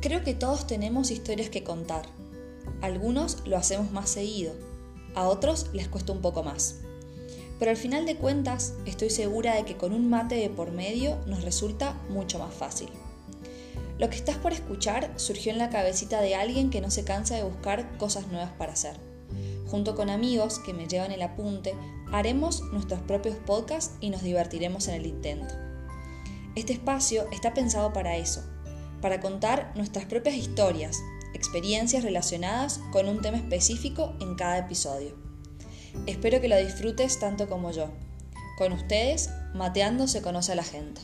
Creo que todos tenemos historias que contar. Algunos lo hacemos más seguido, a otros les cuesta un poco más. Pero al final de cuentas, estoy segura de que con un mate de por medio nos resulta mucho más fácil. Lo que estás por escuchar surgió en la cabecita de alguien que no se cansa de buscar cosas nuevas para hacer. Junto con amigos que me llevan el apunte, haremos nuestros propios podcasts y nos divertiremos en el intento. Este espacio está pensado para eso, para contar nuestras propias historias, experiencias relacionadas con un tema específico en cada episodio. Espero que lo disfrutes tanto como yo. Con ustedes, Mateando se conoce a la gente.